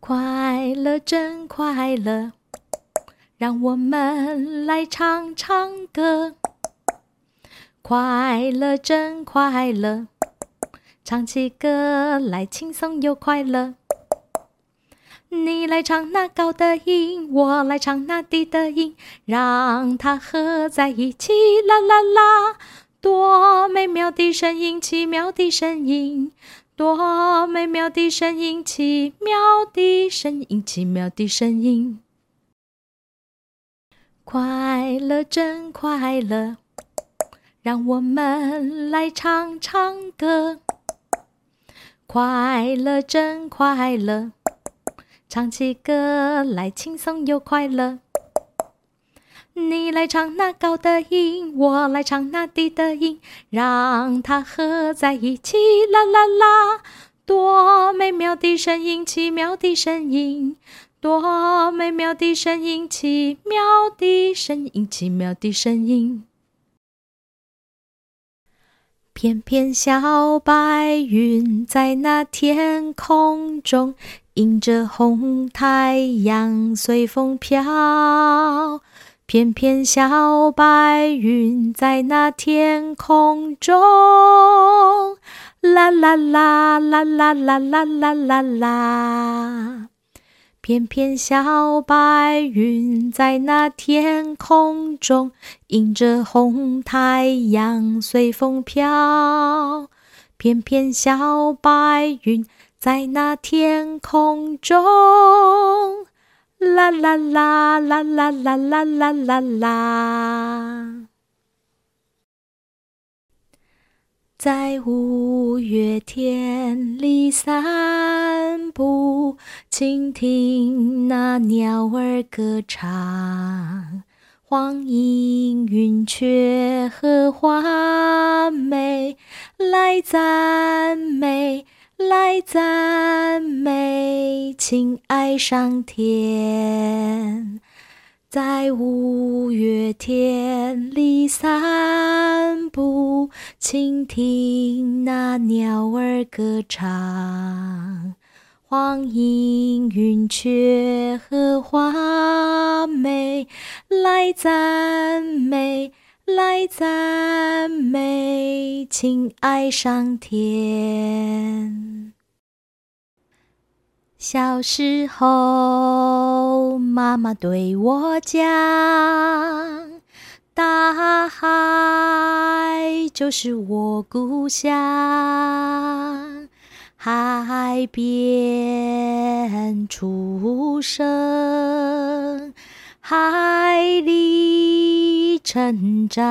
快乐真快乐，让我们来唱唱歌。快乐真快乐，唱起歌来轻松又快乐。你来唱那高的音，我来唱那低的音，让它合在一起，啦啦啦！多美妙的声音，奇妙的声音，多美妙的声音，奇妙的声音，奇妙的声音。快乐真快乐，让我们来唱唱歌。快乐真快乐，唱起歌来轻松又快乐。你来唱那高的音，我来唱那低的音，让它合在一起，啦啦啦！多美妙的声音，奇妙的声音，多美妙的声音，奇妙的声音，奇妙的声音。翩翩小白云在那天空中，迎着红太阳随风飘。翩翩小白云在那天空中，啦啦啦啦啦啦啦啦啦啦。翩翩小白云在那天空中，迎着红太阳随风飘。翩翩小白云在那天空中。啦啦啦啦啦啦啦啦啦啦，在五月天里散步，倾听那鸟儿歌唱，黄莺云雀和花美来赞美。来赞美，请爱上天，在五月天里散步，倾听那鸟儿歌唱，黄莺云雀和花美来赞美。来赞美，请爱上天。小时候，妈妈对我讲，大海就是我故乡，海边出生，海里。成长，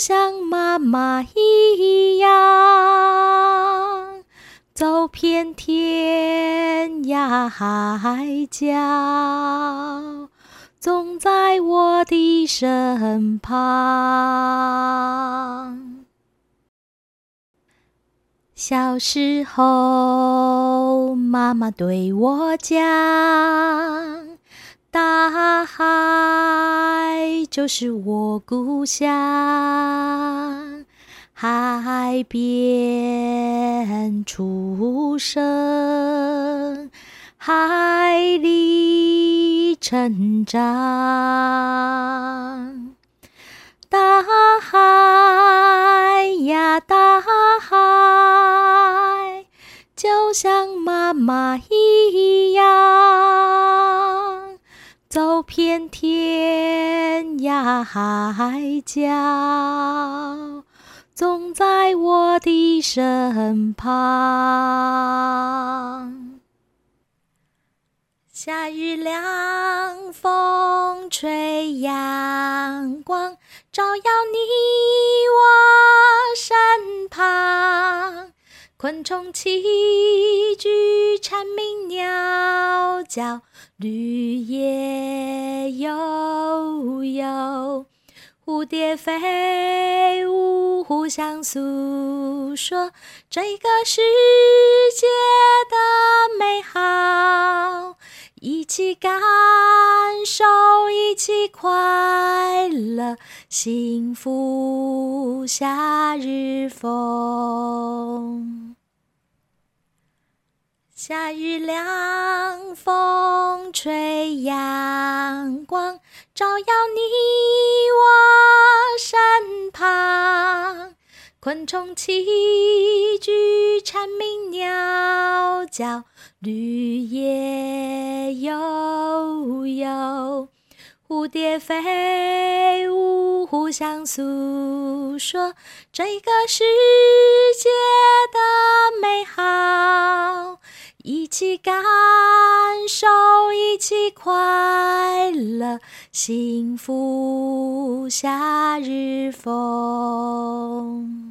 像妈妈一样，走遍天涯海角，总在我的身旁。小时候，妈妈对我讲，大海就是我故乡，海边出生，海里成长。大海呀，大海，就像妈妈一走遍天涯海角，总在我的身旁。夏日凉风吹，阳光。照耀你我，昆虫齐聚，蝉鸣鸟叫，绿叶悠悠，蝴蝶飞舞，互相诉说这个世界的美好。一起感受，一起快乐，幸福夏日风。夏日凉风吹，阳光照耀你我身旁，昆虫齐聚，蝉鸣鸟叫，绿叶悠悠，蝴蝶飞舞，互相诉说这个世界的美好。一起感受，一起快乐，幸福夏日风。